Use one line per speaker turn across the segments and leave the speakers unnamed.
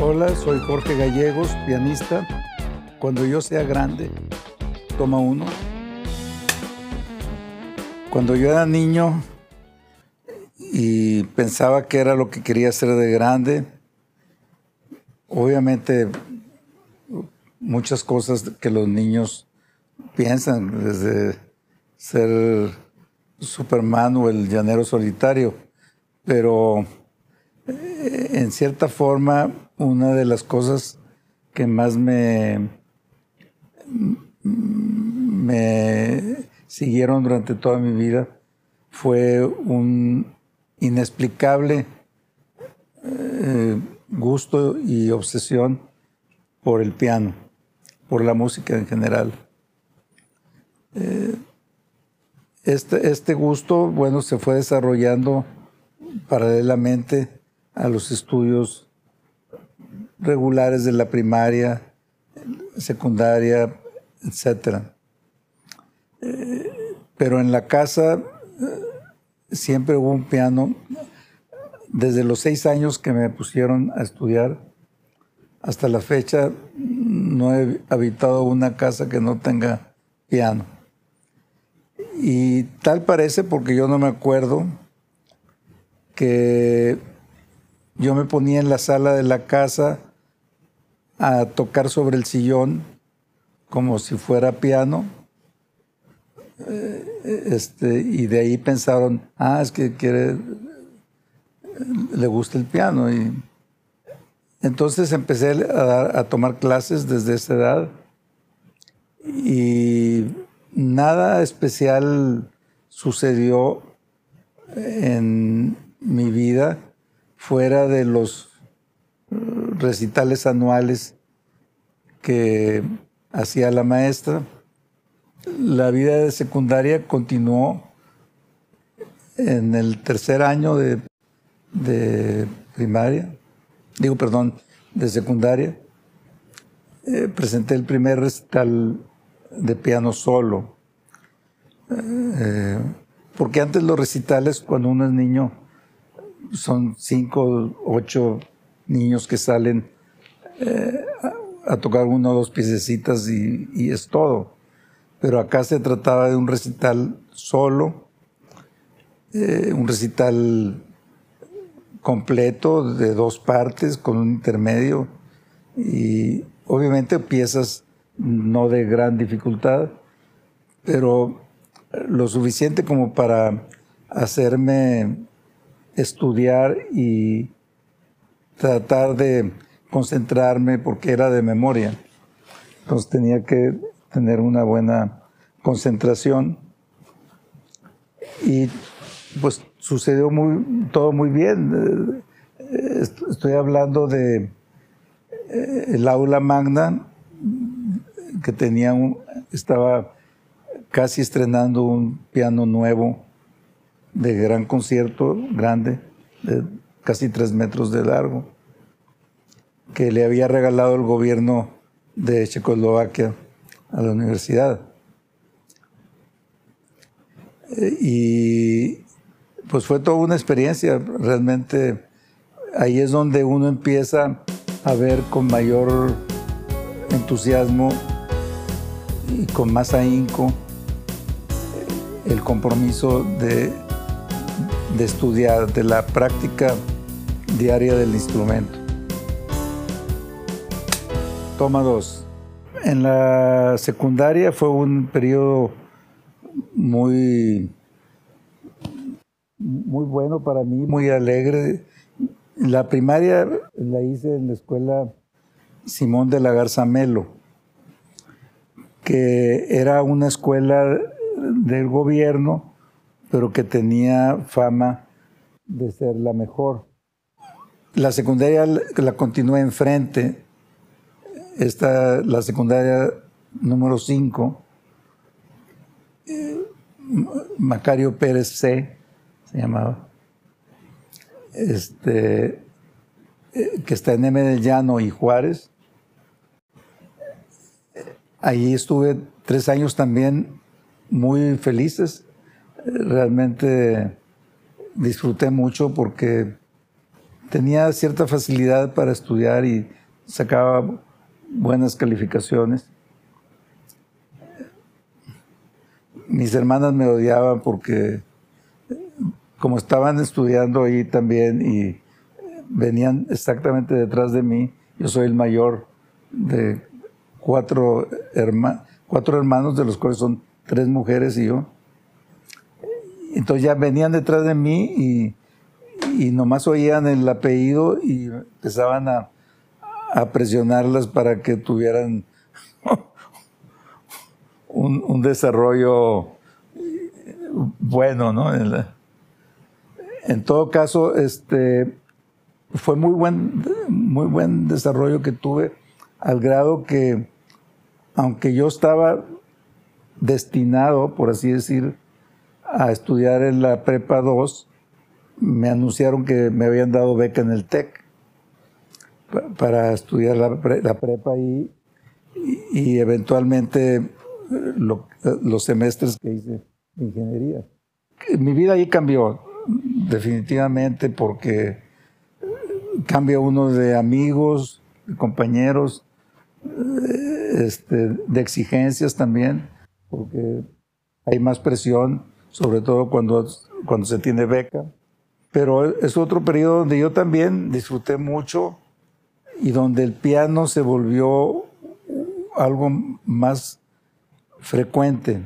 Hola, soy Jorge Gallegos, pianista. Cuando yo sea grande, toma uno. Cuando yo era niño y pensaba que era lo que quería ser de grande, obviamente muchas cosas que los niños piensan, desde ser Superman o el llanero solitario, pero eh, en cierta forma una de las cosas que más me, me siguieron durante toda mi vida fue un inexplicable eh, gusto y obsesión por el piano, por la música en general. Eh, este, este gusto, bueno, se fue desarrollando paralelamente a los estudios regulares de la primaria, secundaria, etc. Eh, pero en la casa eh, siempre hubo un piano. Desde los seis años que me pusieron a estudiar hasta la fecha, no he habitado una casa que no tenga piano. Y tal parece, porque yo no me acuerdo, que yo me ponía en la sala de la casa a tocar sobre el sillón como si fuera piano. Eh, este, y de ahí pensaron, ah, es que quiere, le gusta el piano. Y entonces empecé a, a tomar clases desde esa edad y nada especial sucedió en mi vida fuera de los recitales anuales que hacía la maestra. La vida de secundaria continuó en el tercer año de, primaria, digo, perdón, de secundaria. Eh, presenté el primer recital de piano solo. Eh, porque antes los recitales, cuando uno es niño, son cinco, ocho niños que salen eh, a, tocar uno o dos piececitas y, es todo. Pero acá se trataba de un recital solo, eh, un recital completo de dos partes con un intermedio y obviamente piezas no de gran dificultad, pero lo suficiente como para hacerme estudiar y tratar de concentrarme porque era de memoria. Entonces tenía que tener una buena concentración y pues sucedió muy, todo muy bien. Eh, estoy hablando de eh, el aula magna que tenía un, estaba casi estrenando un piano nuevo de gran concierto, grande, de casi tres metros de largo, que le había regalado el gobierno de Checoslovaquia a la universidad. Eh, y pues fue toda una experiencia, realmente ahí es donde uno empieza a ver con mayor entusiasmo y con más ahínco el compromiso de de estudiar, de la práctica diaria del instrumento. Toma dos. En la secundaria fue un periodo muy, muy bueno para mí, muy alegre. La primaria la hice en la escuela Simón de la Garza Melo, que era una escuela del gobierno pero que tenía fama de ser la mejor. La secundaria la continué enfrente esta, la secundaria número 5, Macario Pérez C, se llamaba, este, eh, que está en M del Llano y Juárez. Ahí estuve tres años también muy felices. Realmente disfruté mucho porque tenía cierta facilidad para estudiar y sacaba buenas calificaciones. Mis hermanas me odiaban porque como estaban estudiando ahí también y venían exactamente detrás de mí, yo soy el mayor de cuatro, cuatro hermanos, de los cuales son tres mujeres y yo. Entonces ya venían detrás de mí y, y nomás oían el apellido y empezaban a, presionarlas para que tuvieran un, desarrollo bueno, ¿no? En, todo caso, este, fue muy buen, muy buen desarrollo que tuve, al grado que, aunque yo estaba destinado, por así decir, a estudiar en la Prepa 2, me anunciaron que me habían dado beca en el TEC para estudiar la, prepa ahí y, eventualmente eh, los semestres que hice de ingeniería. Mi vida ahí cambió definitivamente porque cambia uno de amigos, de compañeros, eh, este, de exigencias también, porque hay más presión, sobre todo cuando, cuando se tiene beca. Pero es otro periodo donde yo también disfruté mucho y donde el piano se volvió algo más frecuente,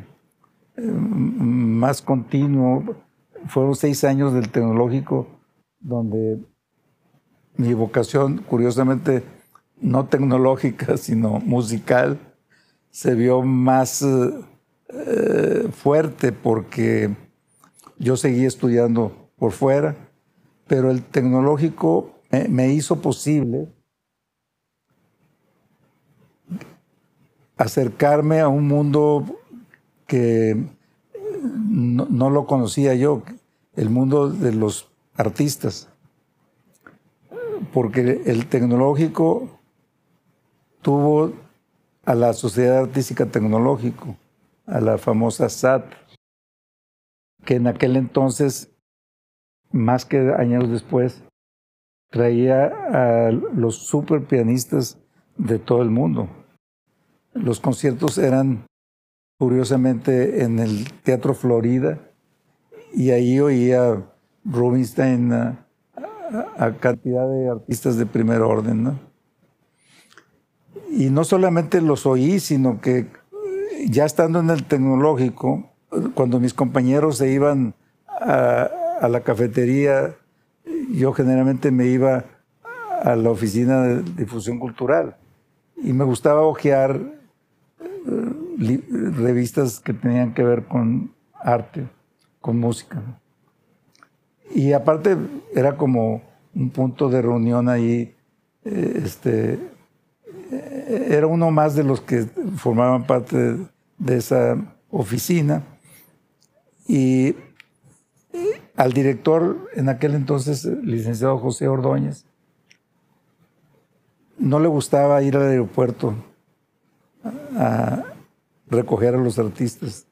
más continuo. Fueron seis años del tecnológico donde mi vocación, curiosamente, no tecnológica, sino musical, se vio más eh, fuerte porque yo seguí estudiando por fuera, pero el tecnológico me hizo posible acercarme a un mundo que no, lo conocía yo, el mundo de los artistas, porque el tecnológico tuvo a la Sociedad Artística Tecnológico, a la famosa SAT, que en aquel entonces, más que años después, traía a los super pianistas de todo el mundo. Los conciertos eran, curiosamente, en el Teatro Florida, y ahí oía Rubinstein a, cantidad de artistas de primer orden. Y no solamente los oí, sino que ya estando en el tecnológico, cuando mis compañeros se iban a, a la cafetería, yo generalmente me iba a la oficina de difusión cultural y me gustaba hojear revistas que tenían que ver con arte, con música. Y aparte era como un punto de reunión ahí, eh, este, eh, era uno más de los que formaban parte de, esa oficina. Y al director, en aquel entonces, licenciado José Ordóñez, no le gustaba ir al aeropuerto a recoger a los artistas.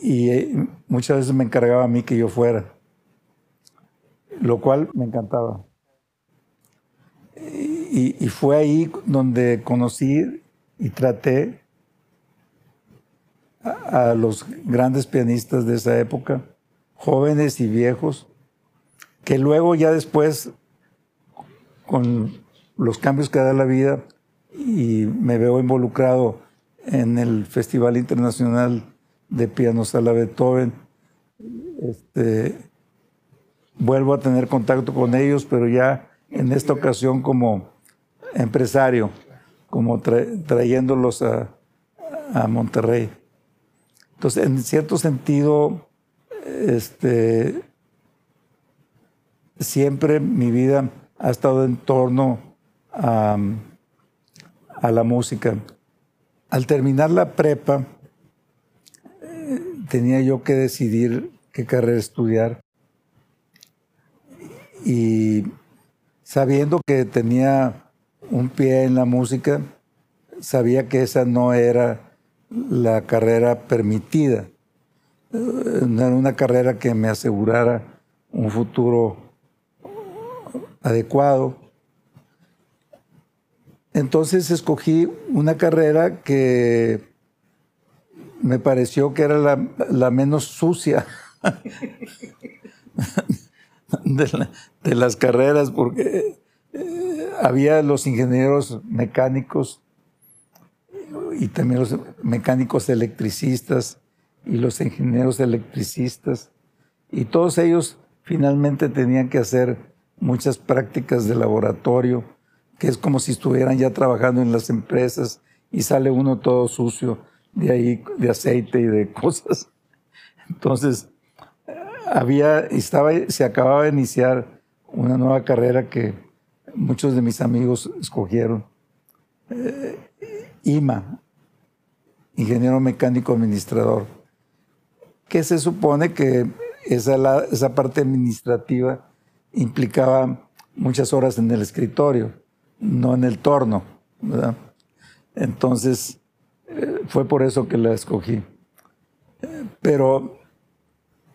Y eh, muchas veces me encargaba a mí que yo fuera, lo cual me encantaba. Y, fue ahí donde conocí y traté a, los grandes pianistas de esa época, jóvenes y viejos, que luego ya después, con los cambios que da la vida, y me veo involucrado en el Festival Internacional de Piano Sala Beethoven. Este, vuelvo a tener contacto con ellos, pero ya en esta ocasión como empresario, como trayéndolos a, a, Monterrey. Entonces, en cierto sentido, este, siempre mi vida ha estado en torno a la música. Al terminar la prepa, eh, tenía yo que decidir qué carrera estudiar. Y sabiendo que tenía un pie en la música, sabía que esa no era la carrera permitida. Eh, era una carrera que me asegurara un futuro adecuado. Entonces escogí una carrera que me pareció que era la, menos sucia de, las carreras, porque eh, había los ingenieros mecánicos y también los mecánicos electricistas y los ingenieros electricistas, y todos ellos finalmente tenían que hacer muchas prácticas de laboratorio, que es como si estuvieran ya trabajando en las empresas y sale uno todo sucio de ahí, de aceite y de cosas. Entonces, había, estaba, se acababa de iniciar una nueva carrera que muchos de mis amigos escogieron. Eh, IMA, ingeniero mecánico administrador, que se supone que esa, esa parte administrativa implicaba muchas horas en el escritorio, no en el torno. Entonces, eh, fue por eso que la escogí. pero,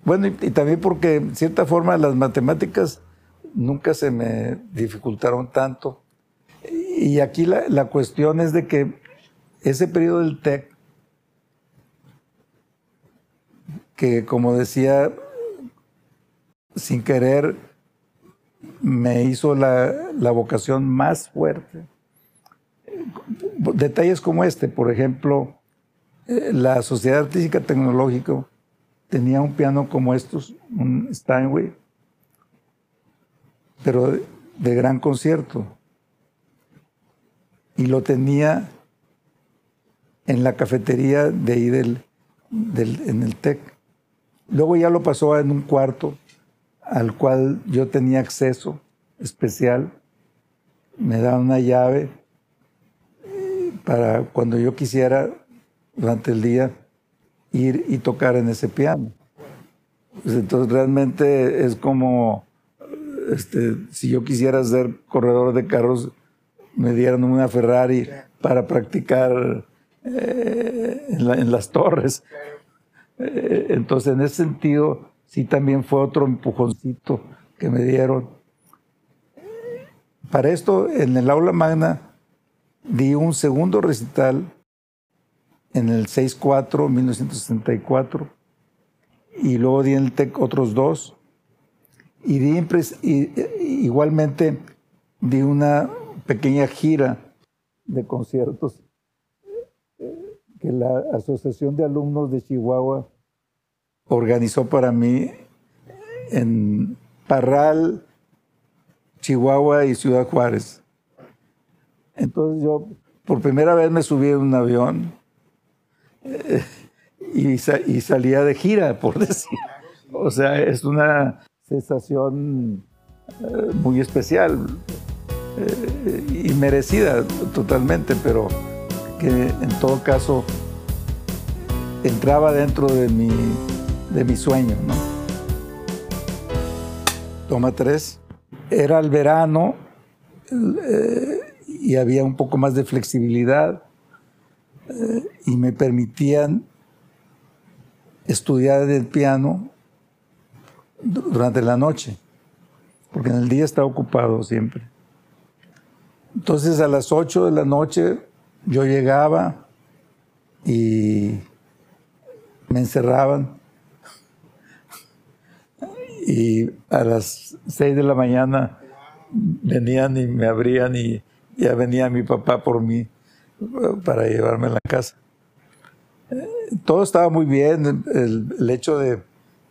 bueno, y, también porque, en cierta forma, las matemáticas nunca se me dificultaron tanto. Y aquí la, la cuestión es de que ese periodo del TEC, que como decía, sin querer, me hizo la, vocación más fuerte. Detalles como este, por ejemplo, eh, la Sociedad Artística Tecnológica tenía un piano como estos, un Steinway, pero de, gran concierto. Y lo tenía en la cafetería de ahí del, en el TEC. Luego ya lo pasó en un cuarto al cual yo tenía acceso especial. Me da una llave eh, para cuando yo quisiera durante el día ir y tocar en ese piano. Pues entonces realmente es como este, si yo quisiera ser corredor de carros, me dieran una Ferrari para practicar eh, en, las torres. Eh, entonces, en ese sentido, sí también fue otro empujoncito que me dieron. Para esto, en el aula magna, di un segundo recital en el 6-4, 1964, y luego di en el TEC otros dos, y, di y igualmente di una pequeña gira de conciertos que la Asociación de Alumnos de Chihuahua organizó para mí en Parral, Chihuahua y Ciudad Juárez. Entonces yo por primera vez me subí en un avión eh, y, salía de gira, por decir. O sea, es una sensación eh, muy especial eh, y merecida totalmente, pero que en todo caso entraba dentro de mi de mi sueño. ¿no? Toma tres. Era el verano eh, y había un poco más de flexibilidad eh, y me permitían estudiar el piano durante la noche, porque en el día estaba ocupado siempre. Entonces a las 8 de la noche yo llegaba y me encerraban y a las seis de la mañana venían y me abrían y ya venía mi papá por mí para llevarme a la casa. Todo estaba muy bien, el, hecho de,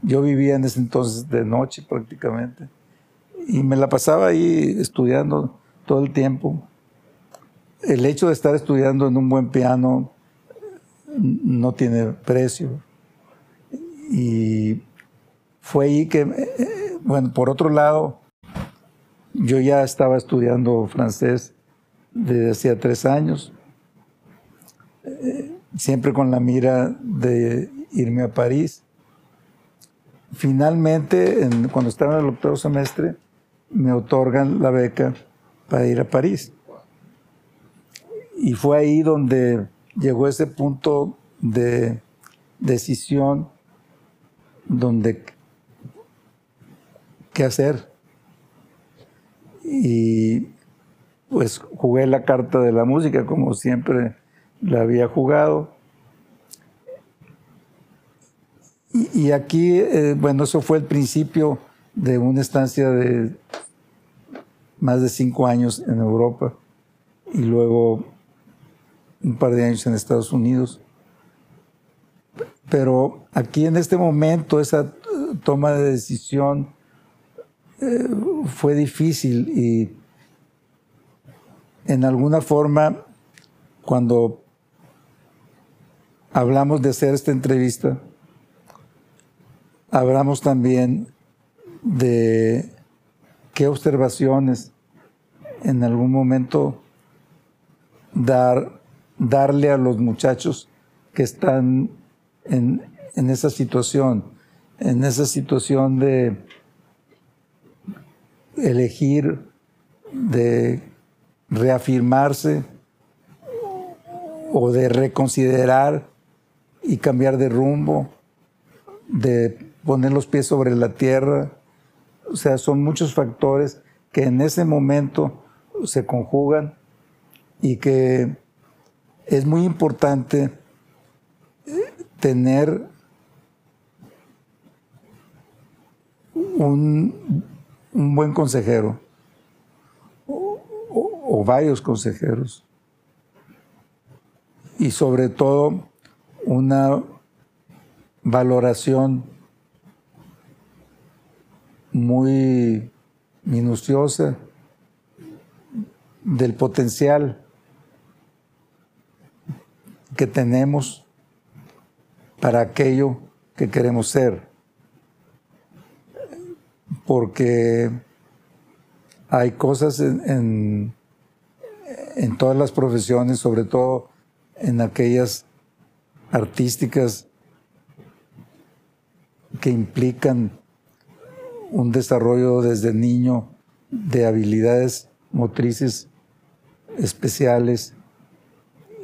yo vivía en ese entonces de noche prácticamente y me la pasaba ahí estudiando todo el tiempo. El hecho de estar estudiando en un buen piano no tiene precio. Y fue ahí que, eh, bueno, por otro lado, yo ya estaba estudiando francés desde hacía tres años eh, siempre con la mira de irme a París. Finalmente, cuando estaba en el octavo semestre, me otorgan la beca para ir a París. Y fue ahí donde llegó ese punto de decisión donde qué hacer. Y pues jugué la carta de la música como siempre la había jugado. Y, aquí, eh, bueno, eso fue el principio de una estancia de más de cinco años en Europa y luego un par de años en Estados Unidos. Pero aquí en este momento esa toma de decisión eh, fue difícil y en alguna forma cuando hablamos de hacer esta entrevista, hablamos también de qué observaciones en algún momento dar, darle a los muchachos que están en, en esa situación, en esa situación de elegir, de reafirmarse o de reconsiderar y cambiar de rumbo, de poner los pies sobre la tierra. O sea, son muchos factores que en ese momento se conjugan y que es muy importante tener un, buen consejero o varios consejeros y sobre todo una valoración muy minuciosa del potencial que tenemos para aquello que queremos ser. Porque hay cosas en, en, todas las profesiones, sobre todo en aquellas artísticas que implican un desarrollo desde niño de habilidades motrices especiales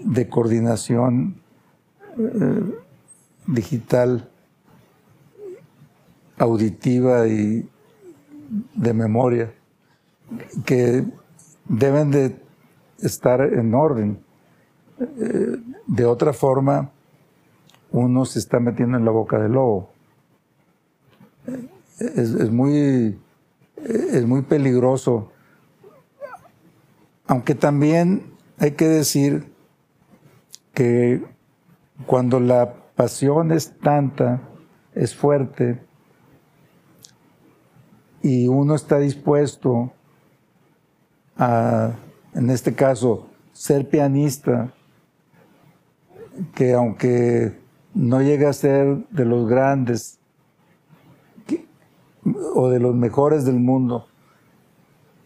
de coordinación eh, digital, auditiva y de memoria, que deben de estar en orden. Eh, de otra forma, uno se está metiendo en la boca del lobo. Es, muy, es muy peligroso. Aunque también hay que decir que cuando la pasión es tanta, es fuerte, y uno está dispuesto a, en este caso, ser pianista, que aunque no llega a ser de los grandes o de los mejores del mundo,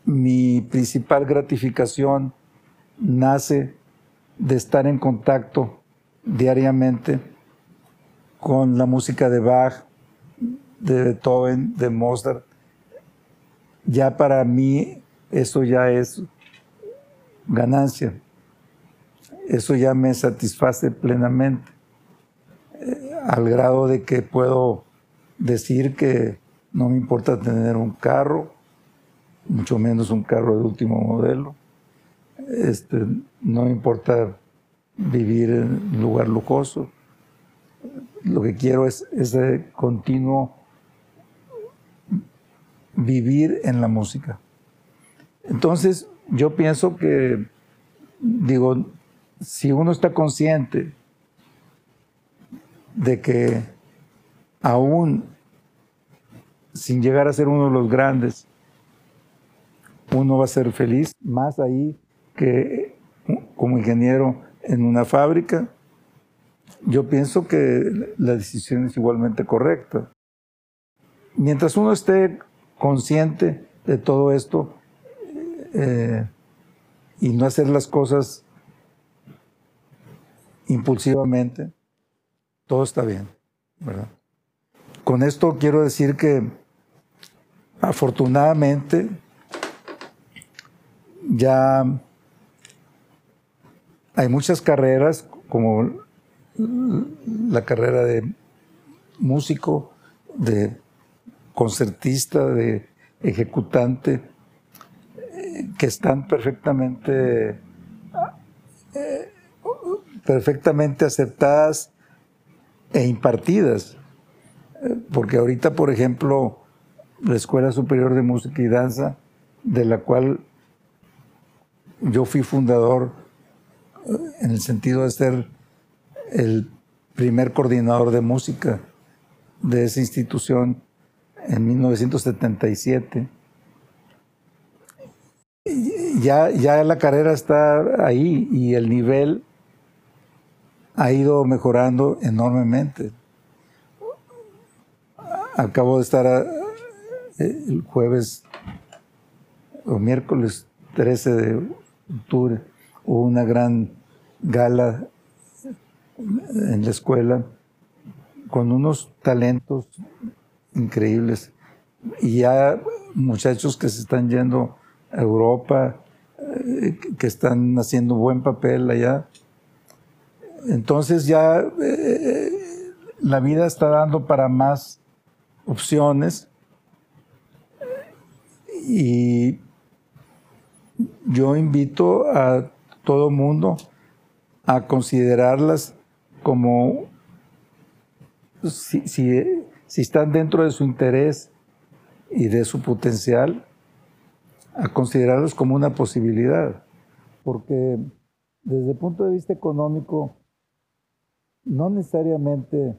mi principal gratificación nace de estar en contacto diariamente con la música de Bach, de Beethoven, de Mozart. Ya para mí eso ya es ganancia. Eso ya me satisface plenamente, eh, al grado de que puedo decir que no me importa tener un carro, mucho menos un carro de último modelo. Este, no importa vivir en un lugar lujoso. Lo que quiero es ese continuo vivir en la música. Entonces, yo pienso que, digo, si uno está consciente de que aún sin llegar a ser uno de los grandes, uno va a ser feliz más ahí que como ingeniero en una fábrica. Yo pienso que la decisión es igualmente correcta. Mientras uno esté consciente de todo esto eh, y no hacer las cosas impulsivamente, todo está bien, ¿verdad? Con esto quiero decir que afortunadamente ya hay muchas carreras como la carrera de músico, de concertista, de ejecutante, que están perfectamente, perfectamente aceptadas e impartidas. Porque ahorita, por ejemplo, la Escuela Superior de Música y Danza, de la cual yo fui fundador en el sentido de ser el primer coordinador de música de esa institución en 1977. Ya, ya la carrera está ahí y el nivel ha ido mejorando enormemente. Acabo de estar eh, el jueves o miércoles 13 de octubre, una gran gala en la escuela con unos talentos increíbles y ya muchachos que se están yendo a Europa, eh, que están haciendo buen papel allá. Entonces ya eh, la vida está dando para más opciones y yo invito a todo mundo a considerarlas como si, si, están dentro de su interés y de su potencial, a considerarlos como una posibilidad. Porque desde el punto de vista económico, no necesariamente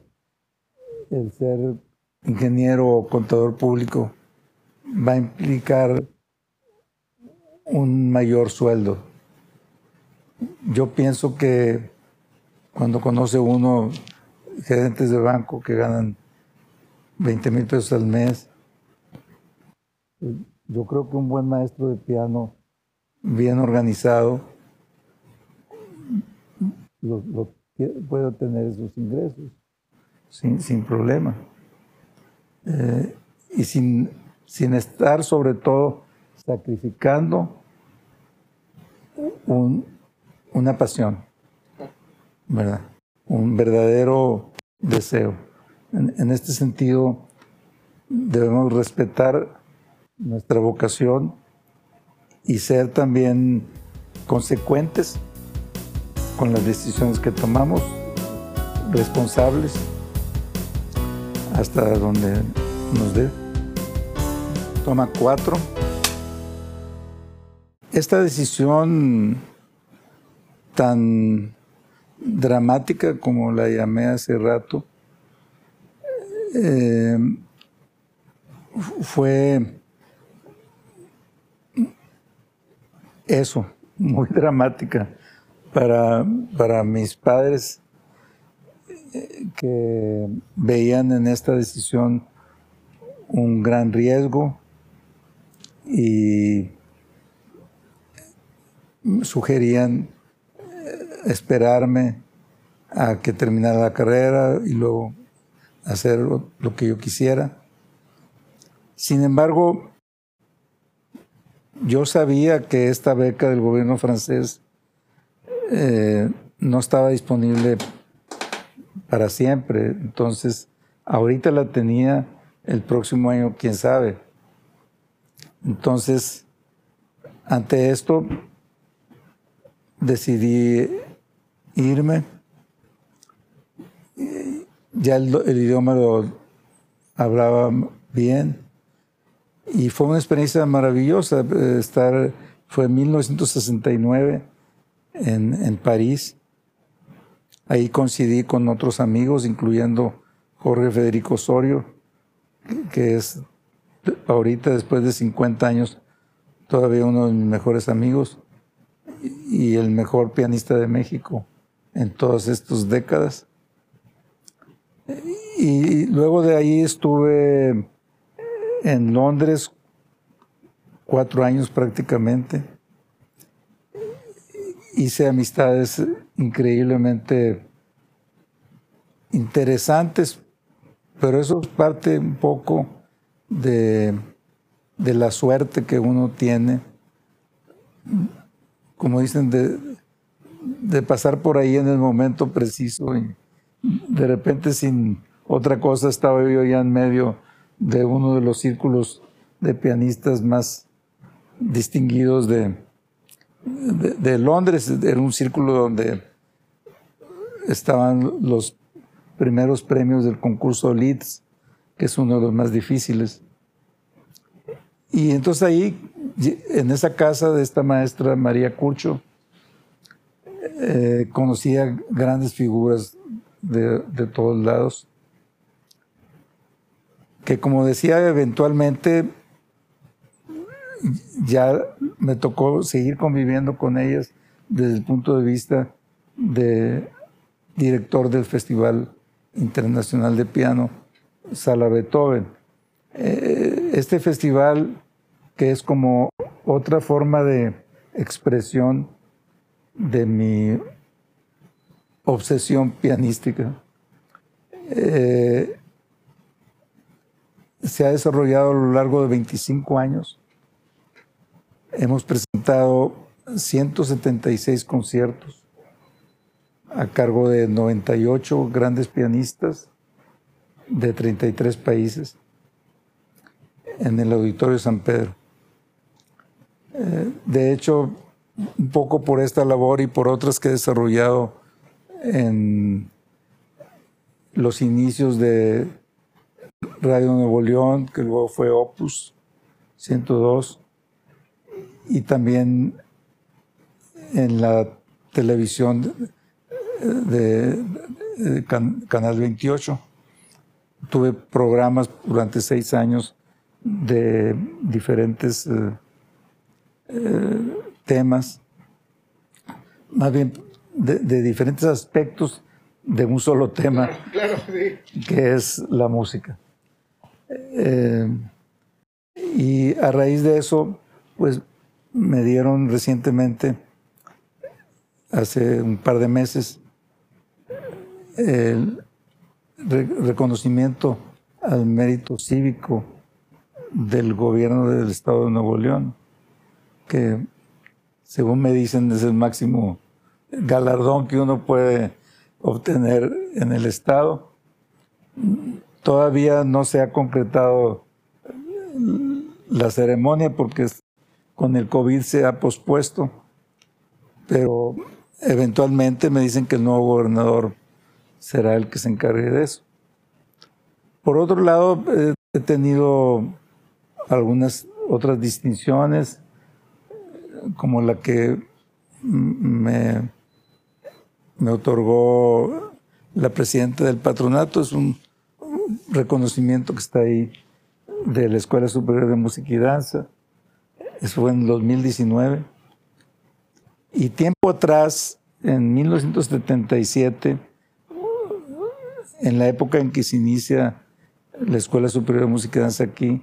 el ser ingeniero o contador público va a implicar un mayor sueldo. Yo pienso que cuando conoce uno gerentes de banco que ganan 20 mil pesos al mes, yo creo que un buen maestro de piano, bien organizado, puede obtener esos ingresos sin, problema. Eh, y sin, sin estar sobre todo sacrificando una pasión, ¿verdad? Un verdadero deseo. En, este sentido, debemos respetar nuestra vocación y ser también consecuentes con las decisiones que tomamos, responsables hasta donde nos dé. Toma cuatro. Esta decisión tan dramática como la llamé hace rato, eh, fue eso, muy dramática para, para mis padres eh, que veían en esta decisión un gran riesgo y sugerían esperarme a que terminara la carrera y luego hacer lo que yo quisiera. Sin embargo, yo sabía que esta beca del gobierno francés eh, no estaba disponible para siempre, entonces ahorita la tenía el próximo año, quién sabe. Entonces, ante esto, decidí irme. Ya el, idioma lo hablaba bien y fue una experiencia maravillosa eh, estar, fue en 1969 en, en París. Ahí coincidí con otros amigos, incluyendo Jorge Federico Osorio, que es ahorita, después de 50 años, todavía uno de mis mejores amigos y el mejor pianista de México en todas estas décadas. Y luego de ahí estuve en Londres cuatro años prácticamente. hice amistades increíblemente interesantes, pero eso es parte un poco de, de la suerte que uno tiene, como dicen, de, de pasar por ahí en el momento preciso y de repente sin otra cosa estaba yo ya en medio de uno de los círculos de pianistas más distinguidos de, de, Londres. Era un círculo donde estaban los primeros premios del concurso Leeds, que es uno de los más difíciles. Y entonces ahí, en esa casa de esta maestra María Curcho, eh, conocía grandes figuras de, todos lados, que como decía, eventualmente ya me tocó seguir conviviendo con ellas desde el punto de vista de director del Festival Internacional de Piano Sala Beethoven. Eh, este festival, que es como otra forma de expresión de mi obsesión pianística, eh, se ha desarrollado a lo largo de 25 años. Hemos presentado 176 conciertos a cargo de 98 grandes pianistas de 33 países en el Auditorio San Pedro. Eh, de hecho, un poco por esta labor y por otras que he desarrollado en los inicios de Radio Nuevo León, que luego fue Opus 102, y también en la televisión de, Canal 28. Tuve programas durante seis años de diferentes eh, eh, temas, más bien de, diferentes aspectos de un solo tema, que es la música. Eh, y a raíz de eso, pues me dieron recientemente, hace un par de meses, el reconocimiento al mérito cívico del gobierno del estado de Nuevo León, que según me dicen es el máximo galardón que uno puede obtener en el estado. Todavía no se ha concretado la ceremonia porque con el COVID se ha pospuesto, pero eventualmente me dicen que el nuevo gobernador será el que se encargue de eso. Por otro lado, he tenido algunas otras distinciones, como la que me, otorgó la presidenta del patronato, es un reconocimiento que está ahí de la Escuela Superior de Música y Danza. Eso fue en 2019. Y tiempo atrás, en 1977, en la época en que se inicia la Escuela Superior de Música y Danza aquí,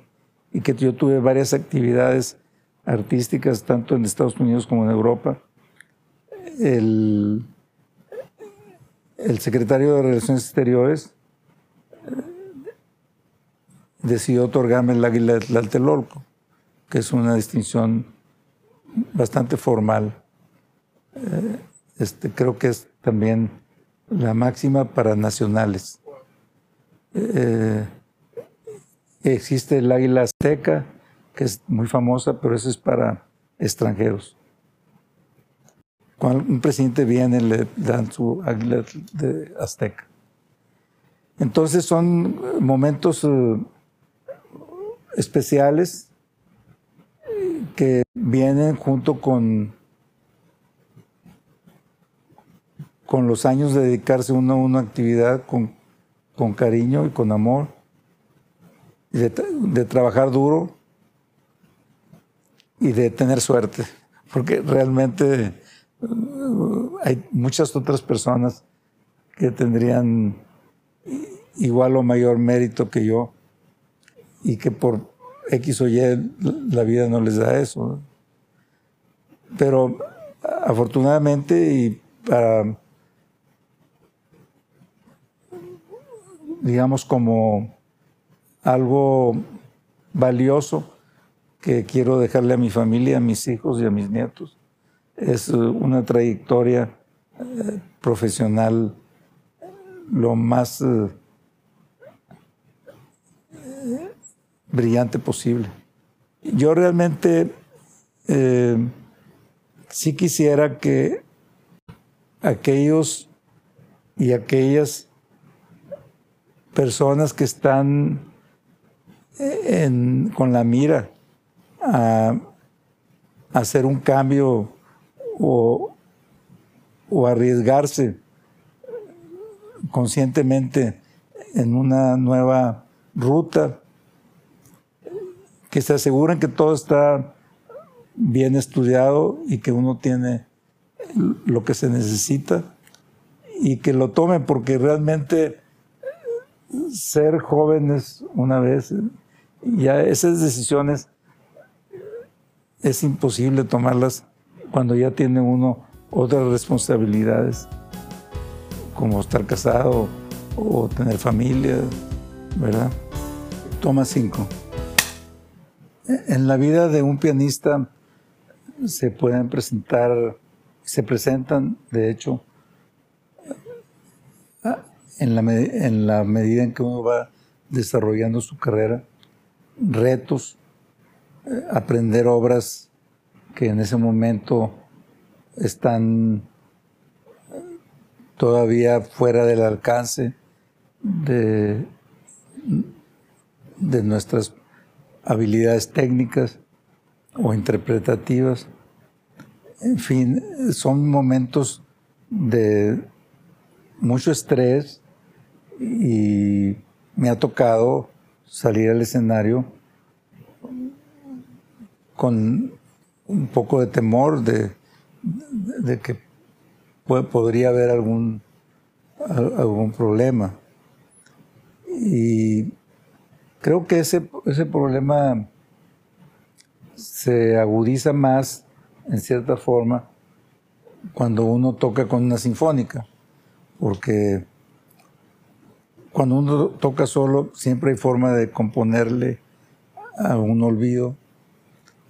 y que yo tuve varias actividades artísticas tanto en Estados Unidos como en Europa, el, secretario de Relaciones Exteriores eh, decidió otorgarme el águila de Tlatelolco, que es una distinción bastante formal. Eh, este, creo que es también la máxima para nacionales. Eh, existe el águila azteca, que es muy famosa, pero eso es para extranjeros. Cuando un presidente viene, le dan su águila de azteca. Entonces son momentos eh, especiales que vienen junto con con los años de dedicarse uno a una actividad con, con cariño y con amor, de, trabajar duro y de tener suerte, porque realmente uh, hay muchas otras personas que tendrían igual o mayor mérito que yo y que por X o Y la vida no les da eso. Pero afortunadamente y para, digamos, como algo valioso que quiero dejarle a mi familia, a mis hijos y a mis nietos. Es una trayectoria eh, profesional lo más eh, brillante posible. Yo realmente eh, sí quisiera que aquellos y aquellas personas que están con la mira a, hacer un cambio o, o arriesgarse conscientemente en una nueva ruta, que se aseguren que todo está bien estudiado y que uno tiene lo que se necesita y que lo tomen porque realmente ser jóvenes una vez, ya esas decisiones es imposible tomarlas cuando ya tiene uno otras responsabilidades, como estar casado o tener familia, ¿verdad? Toma cinco. En la vida de un pianista se pueden presentar, se presentan, de hecho, en la, en la medida en que uno va desarrollando su carrera, retos, aprender obras que en ese momento están todavía fuera del alcance de, de nuestras habilidades técnicas o interpretativas. En fin, son momentos de mucho estrés y me ha tocado salir al escenario con un poco de temor de, de que podría haber algún, algún problema. Y creo que ese, ese problema se agudiza más, en cierta forma, cuando uno toca con una sinfónica, porque cuando uno toca solo siempre hay forma de componerle a un olvido,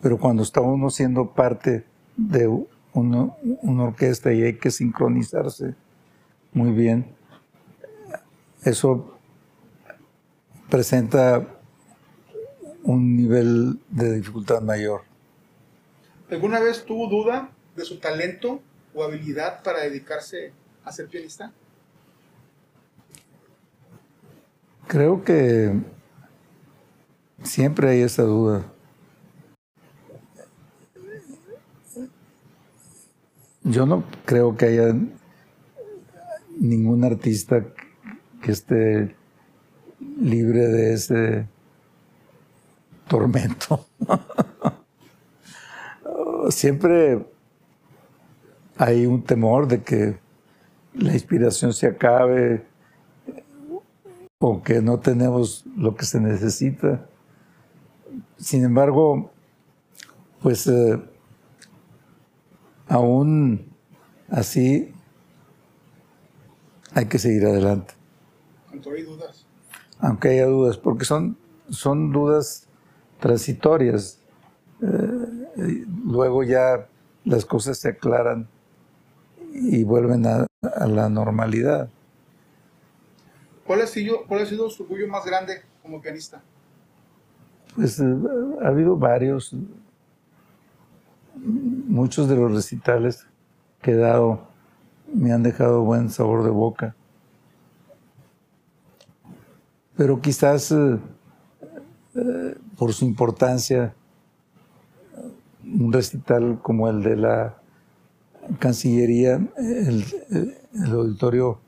pero cuando está uno siendo parte de una, una orquesta y hay que sincronizarse muy bien, eso presenta un nivel de dificultad mayor.
¿Alguna vez tuvo duda de su talento o habilidad para dedicarse a ser pianista?
Creo que siempre hay esa duda. Yo no creo que haya ningún artista que esté libre de ese tormento. Siempre hay un temor de que la inspiración se acabe o que no tenemos lo que se necesita. Sin embargo, pues eh, aún así hay que seguir adelante.
Aunque hay dudas.
Aunque haya dudas, porque son, son dudas transitorias. Eh, luego ya las cosas se aclaran y vuelven a, la normalidad.
¿Cuál ha, sido, ¿Cuál ha sido su orgullo más grande como pianista?
Pues eh, ha habido varios muchos de los recitales que he dado me han dejado buen sabor de boca. Pero quizás eh, eh, por su importancia, un recital como el de la Cancillería, el, el auditorio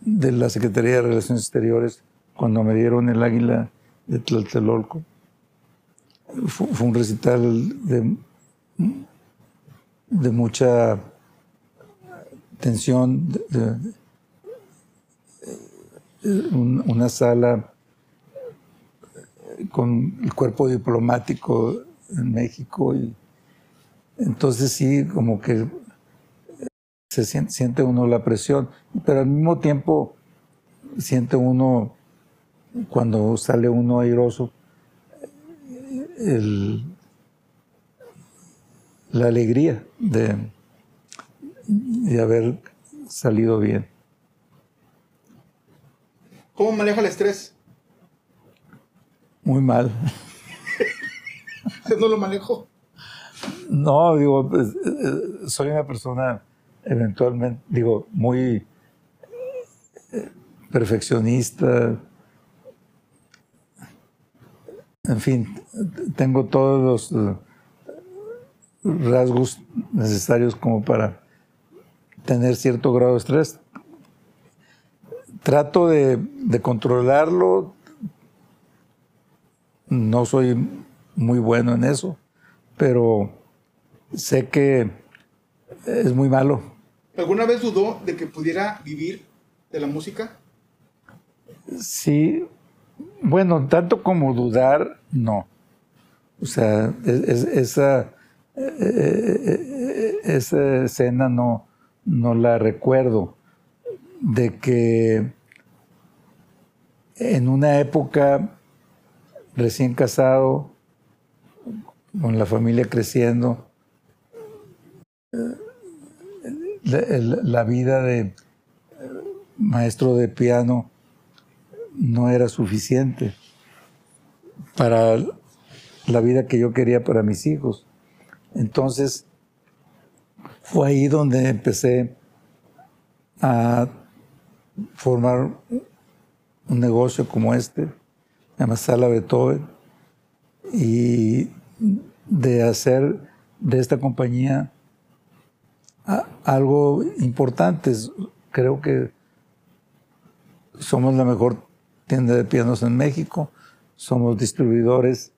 de la Secretaría de Relaciones Exteriores, cuando me dieron el águila de Tlatelolco, fue un recital de de mucha tensión, una sala con el cuerpo diplomático en México y entonces sí, como que se siente, uno la presión, pero al mismo tiempo siente uno, cuando sale uno airoso, la alegría de, de haber salido bien.
¿Cómo maneja el estrés?
Muy mal.
no lo manejo?
No, digo, pues, eh, soy una persona eventualmente, digo, muy eh, perfeccionista. En fin, tengo todos los rasgos necesarios como para tener cierto grado de estrés. Trato de, de controlarlo. No soy muy bueno en eso, pero sé que es muy malo.
¿Alguna vez dudó de que pudiera vivir de la música?
Sí, bueno, tanto como dudar, no. O sea, esa, esa escena no, no la recuerdo. De que en una época recién casado, con la familia creciendo, la, vida de maestro de piano no era suficiente para la vida que yo quería para mis hijos. Entonces, fue ahí donde empecé a formar un negocio como este, se llama Sala Beethoven, y de hacer de esta compañía algo importante. Creo que somos la mejor tienda de pianos en México, somos distribuidores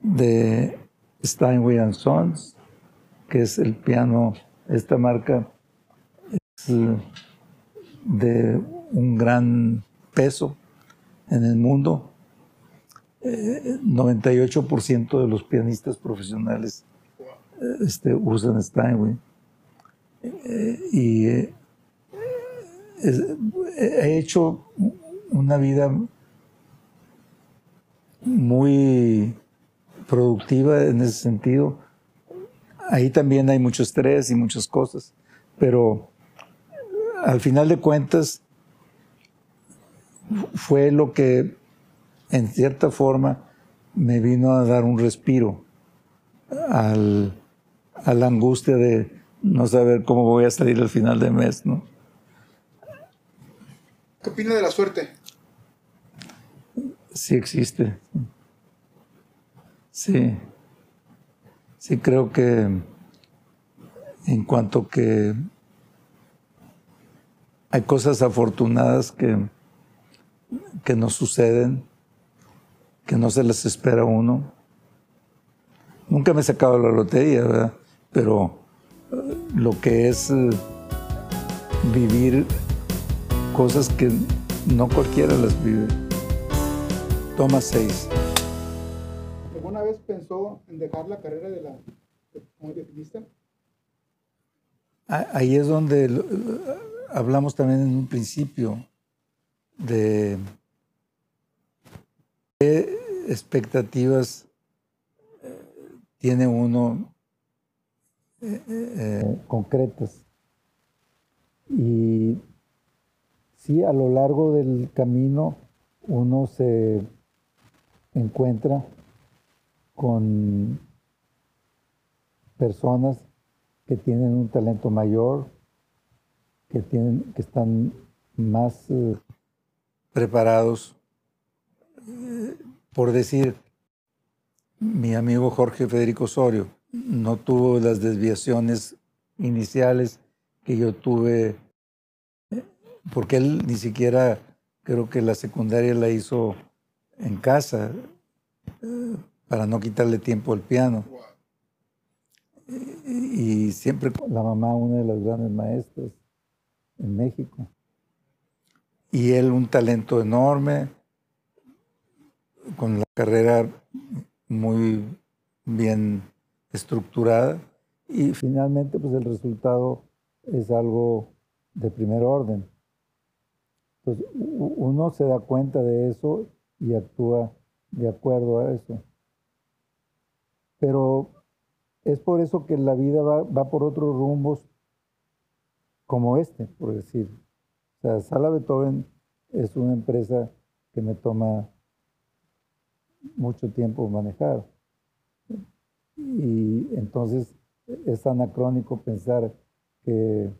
de Steinway Sons, que es el piano, esta marca es de un gran peso en el mundo. 98% eh, de los pianistas profesionales este, usan Steinway y eh, he hecho una vida muy productiva en ese sentido. Ahí también hay mucho estrés y muchas cosas, pero al final de cuentas fue lo que en cierta forma me vino a dar un respiro al, a la angustia de no saber cómo voy a salir al final de mes, ¿no?
¿Qué opina de la suerte?
Sí existe. Sí. Sí creo que en cuanto que hay cosas afortunadas que, que nos suceden, que no se les espera uno. Nunca me he sacado la lotería, ¿verdad? Pero lo que es eh, vivir cosas que no cualquiera las vive. Toma seis.
¿Alguna vez pensó en dejar la carrera de la como
Ahí es donde hablamos también en un principio de qué expectativas eh, tiene uno eh, concretas. Y sí, a lo largo del camino uno se encuentra con personas que tienen un talento mayor, que, tienen, que están más eh, preparados. Eh, por decir, mi amigo Jorge Federico Osorio, no tuvo las desviaciones iniciales que yo tuve, porque él ni siquiera creo que la secundaria la hizo en casa para no quitarle tiempo al piano. Y siempre la mamá, una de las grandes maestras en México. Y él un talento enorme, con la carrera muy bien estructurada y finalmente pues el resultado es algo de primer orden. Entonces, uno se da cuenta de eso y actúa de acuerdo a eso. Pero es por eso que la vida va, por otros rumbos como este, por decir. O sea, Sala Beethoven es una empresa que me toma mucho tiempo manejar. Y entonces es anacrónico pensar que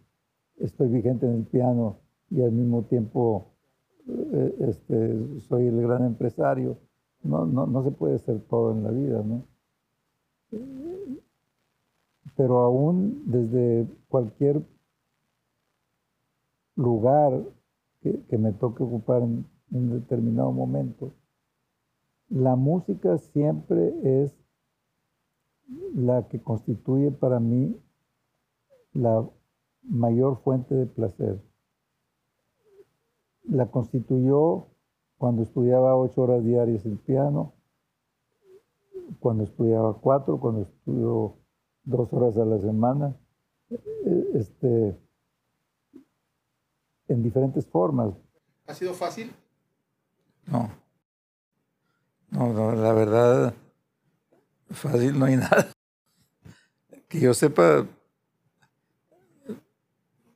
estoy vigente en el piano y al mismo tiempo eh, este, soy el gran empresario. No, no, no se puede ser todo en la vida, ¿no? Pero aún desde cualquier lugar que, me toque ocupar en un determinado momento, la música siempre es la que constituye para mí la mayor fuente de placer. La constituyó cuando estudiaba ocho horas diarias el piano, cuando estudiaba cuatro, cuando estudió dos horas a la semana, e, este, en diferentes formas.
¿Ha sido fácil?
No. No, la verdad, fácil no hay nada. Que yo sepa,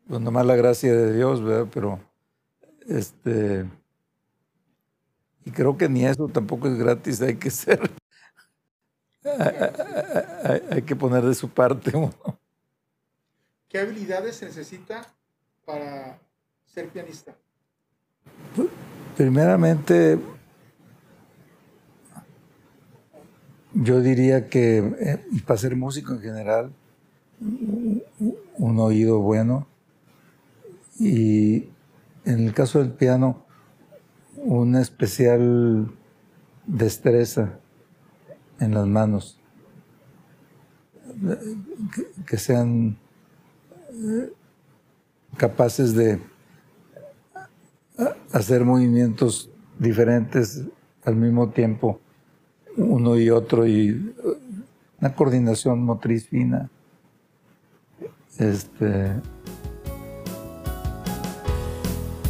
pues nomás la gracia de Dios, ¿verdad? Pero, este, y creo que ni eso tampoco es gratis, hay que ser, hay, que poner de su parte uno.
¿Qué habilidades se necesita para ser pianista?
Primeramente, yo diría que eh, para ser músico en general, un oído bueno y en el caso del piano, una especial destreza en las manos, que, sean eh, capaces de hacer movimientos diferentes al mismo tiempo, uno y otro, y una coordinación motriz fina. Este,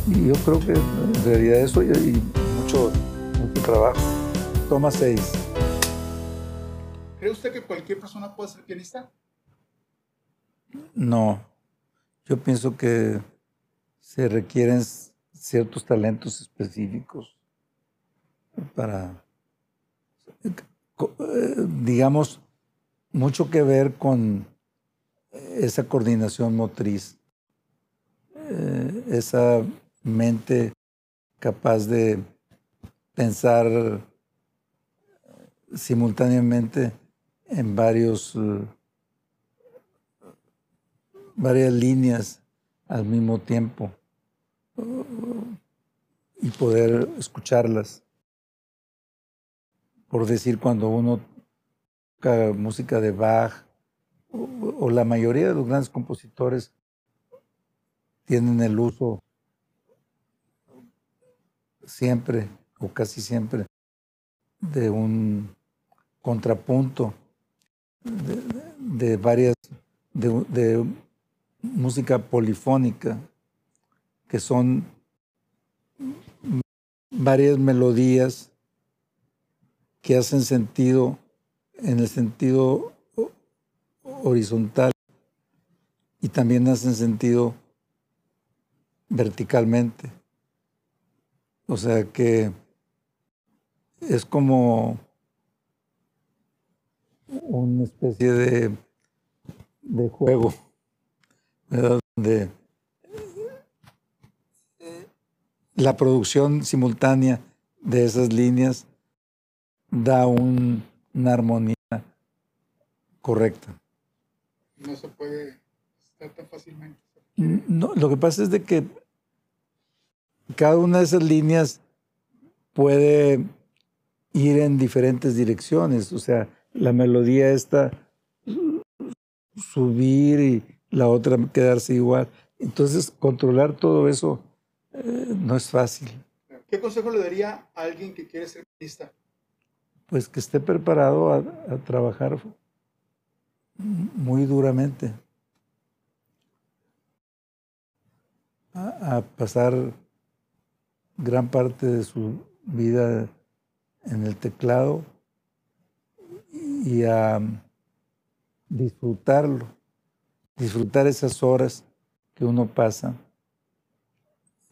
y yo creo que en realidad eso y, mucho, mucho trabajo. Toma seis.
¿Cree usted que cualquier persona puede ser pianista?
No. Yo pienso que se requieren ciertos talentos específicos para, eh, digamos, mucho que ver con esa coordinación motriz, eh, esa mente capaz de pensar simultáneamente en varios, eh, varias líneas al mismo tiempo y poder escucharlas. Por decir, cuando uno toca música de Bach, o, la mayoría de los grandes compositores tienen el uso siempre o casi siempre de un contrapunto de, varias, de, música polifónica, que son varias melodías que hacen sentido en el sentido horizontal y también hacen sentido verticalmente. O sea que es como una especie de, de juego, donde la producción simultánea de esas líneas da una armonía correcta.
No se puede estar tan fácilmente.
No, lo que pasa es de que cada una de esas líneas puede ir en diferentes direcciones. O sea, la melodía esta subir y la otra quedarse igual. Entonces, controlar todo eso eh, no es fácil.
¿Qué consejo le daría a alguien que quiere ser pianista?
Pues que esté preparado a, a trabajar muy duramente. a pasar gran parte de su vida en el teclado y a disfrutarlo, disfrutar esas horas que uno pasa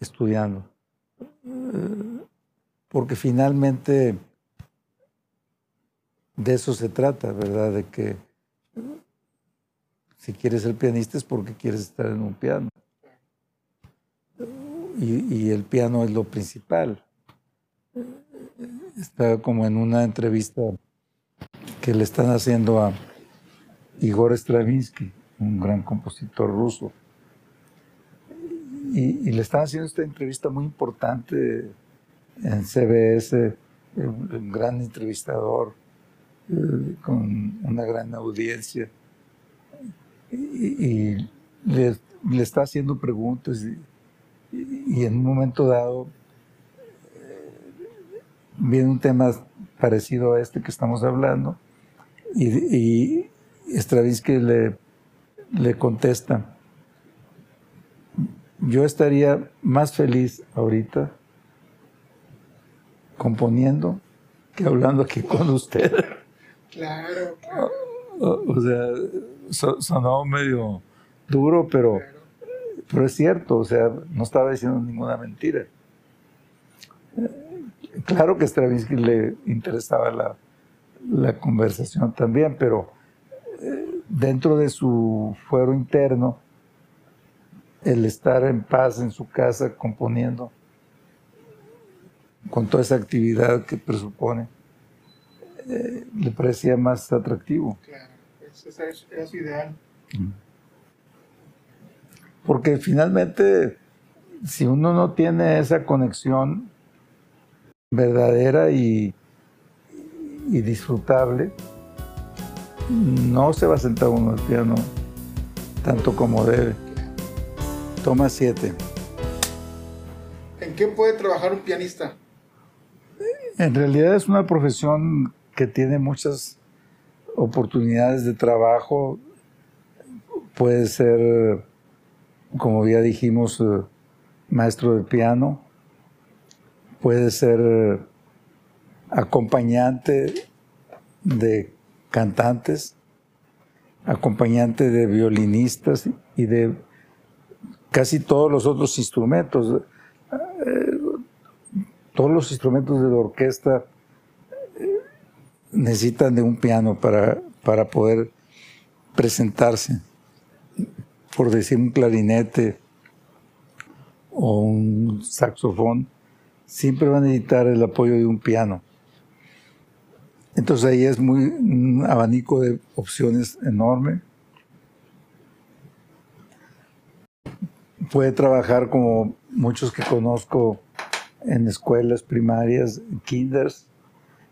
estudiando. Porque finalmente de eso se trata, ¿verdad? De que si quieres ser pianista es porque quieres estar en un piano. Y, el piano es lo principal. Está como en una entrevista que le están haciendo a Igor Stravinsky, un gran compositor ruso. Y, le están haciendo esta entrevista muy importante en CBS, un gran entrevistador, eh, con una gran audiencia y, le, está haciendo preguntas y, en un momento dado eh, viene un tema parecido a este que estamos hablando y, y Stravinsky le, le contesta, yo estaría más feliz ahorita componiendo que hablando aquí con usted.
Claro.
O, sea, sonó medio duro, pero, pero es cierto, o sea, no estaba diciendo ninguna mentira. Claro que Stravinsky le interesaba la, la conversación también, pero eh, dentro de su fuero interno, el estar en paz en su casa componiendo, con toda esa actividad que presupone, eh, le parecía más atractivo.
Claro, ese su ideal.
Porque finalmente, si uno no tiene esa conexión verdadera y, y disfrutable, no se va a sentar uno al piano tanto como debe. Toma siete.
¿En qué puede trabajar un pianista?
En realidad es una profesión que tiene muchas oportunidades de trabajo. Puede ser, como ya dijimos, eh, maestro de piano, puede ser eh, acompañante de cantantes, acompañante de violinistas y de casi todos los otros instrumentos. Eh, todos los instrumentos de la orquesta necesitan de un piano para, para poder presentarse. Por decir un clarinete o un saxofón, siempre van a necesitar el apoyo de un piano. Entonces ahí es muy un abanico de opciones enorme. Puede trabajar como muchos que conozco en escuelas primarias, kinders,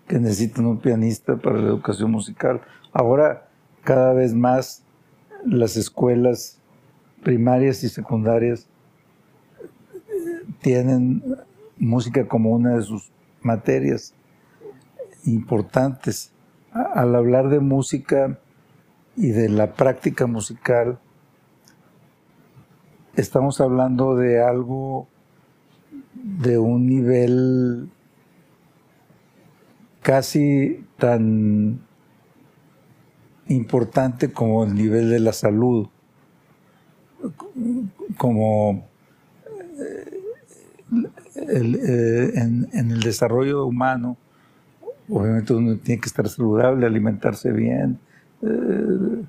que necesitan un pianista para la educación musical. Ahora, cada vez más, las escuelas primarias y secundarias tienen música como una de sus materias importantes. Al hablar de música y de la práctica musical, estamos hablando de algo de un nivel casi tan importante como el nivel de la salud, como eh, eh, en, el desarrollo humano, obviamente uno tiene que estar saludable, alimentarse bien, eh,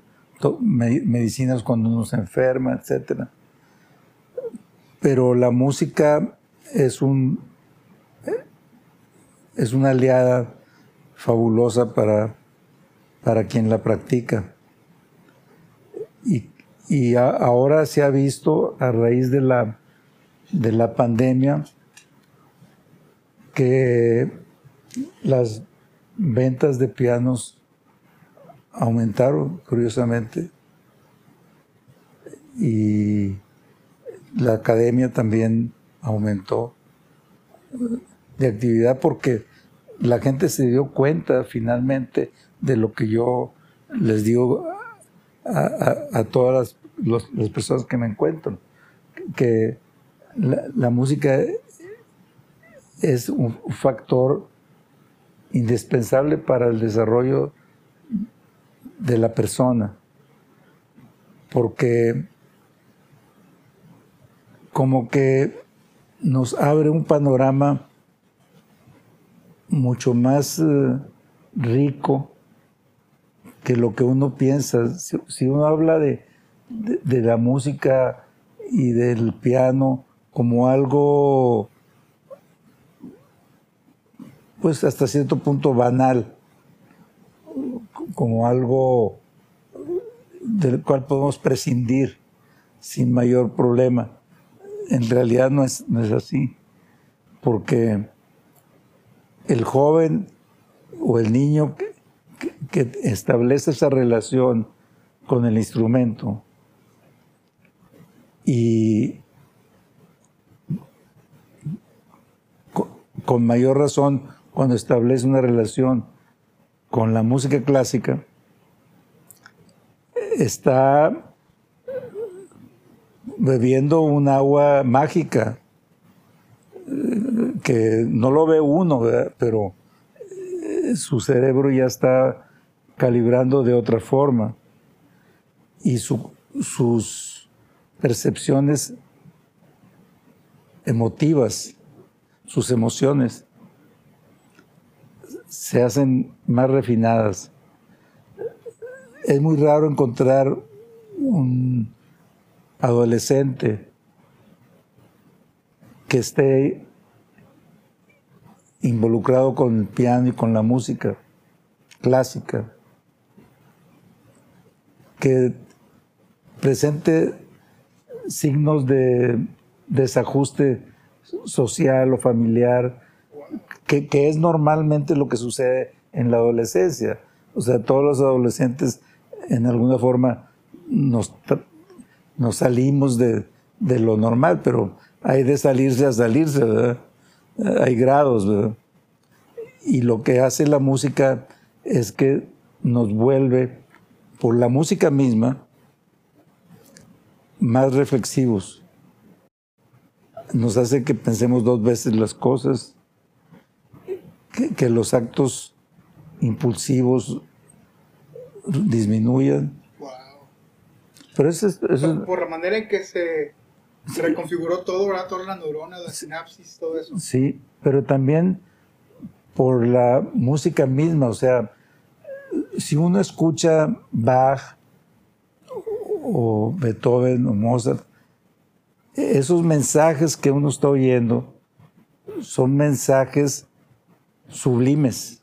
medicinas cuando uno se enferma, etc. Pero la música es un es una aliada fabulosa para, para quien la practica. Y, ahora se ha visto a raíz de la, de la pandemia que las ventas de pianos aumentaron curiosamente y la academia también aumentó de actividad porque la gente se dio cuenta finalmente de lo que yo les digo a, todas las, personas que me encuentro, que la, música es un factor indispensable para el desarrollo de la persona, porque como que nos abre un panorama mucho más eh, rico que lo que uno piensa. Si, uno habla de, la música y del piano como algo, pues hasta cierto punto banal, como algo del cual podemos prescindir sin mayor problema. En realidad no es, no es así, porque el joven o el niño que, establece esa relación con el instrumento y con mayor razón cuando establece una relación con la música clásica, está bebiendo un agua mágica que no lo ve uno, pero eh, su cerebro ya está calibrando de otra forma. Y sus percepciones emotivas, sus emociones, se hacen más refinadas. Es muy raro encontrar un adolescente que esté involucrado con el piano y con la música clásica, que presente signos de desajuste social o familiar, que, es normalmente lo que sucede en la adolescencia. O sea, todos los adolescentes en alguna forma nos, salimos de, de, lo normal, pero hay de salirse a salirse, ¿verdad? hay grados, ¿verdad? Y lo que hace la música es que nos vuelve, por la música misma, más reflexivos. Nos hace que pensemos dos veces las cosas, que, los actos impulsivos disminuyan. Wow.
Pero eso es... por la manera en que se se reconfiguró todo, ¿verdad? Toda la neurona, la sinapsis, todo eso.
Sí, pero también por la música misma, o sea, si uno escucha Bach o Beethoven o Mozart, esos mensajes que uno está oyendo son mensajes sublimes.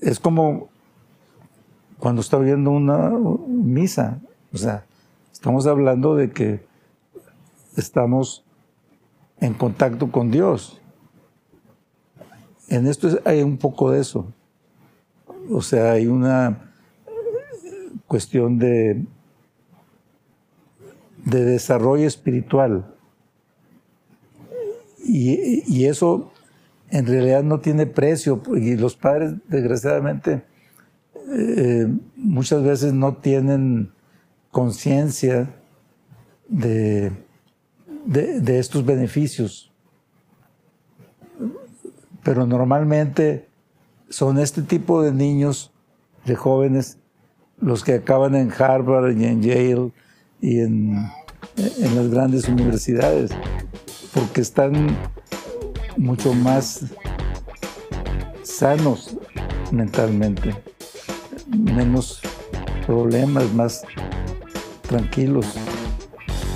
Es como cuando está oyendo una misa, o sea, Estamos hablando de que estamos en contacto con Dios. En esto hay un poco de eso. O sea, hay una cuestión de, de desarrollo espiritual. Y, eso en realidad no tiene precio. Y los padres, desgraciadamente, eh, muchas veces no tienen conciencia de, de, estos beneficios. Pero normalmente son este tipo de niños, de jóvenes, los que acaban en Harvard y en Yale y en, en las grandes universidades, porque están mucho más sanos mentalmente, menos problemas, más tranquilos,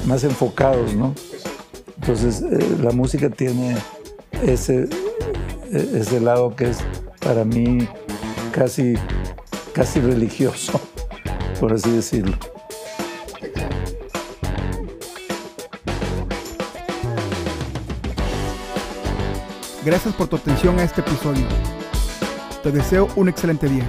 más enfocados, ¿no? Entonces eh, la música tiene ese, e, ese lado que es para mí casi, casi religioso, por así decirlo.
Gracias por tu atención a este episodio. Te deseo un excelente día.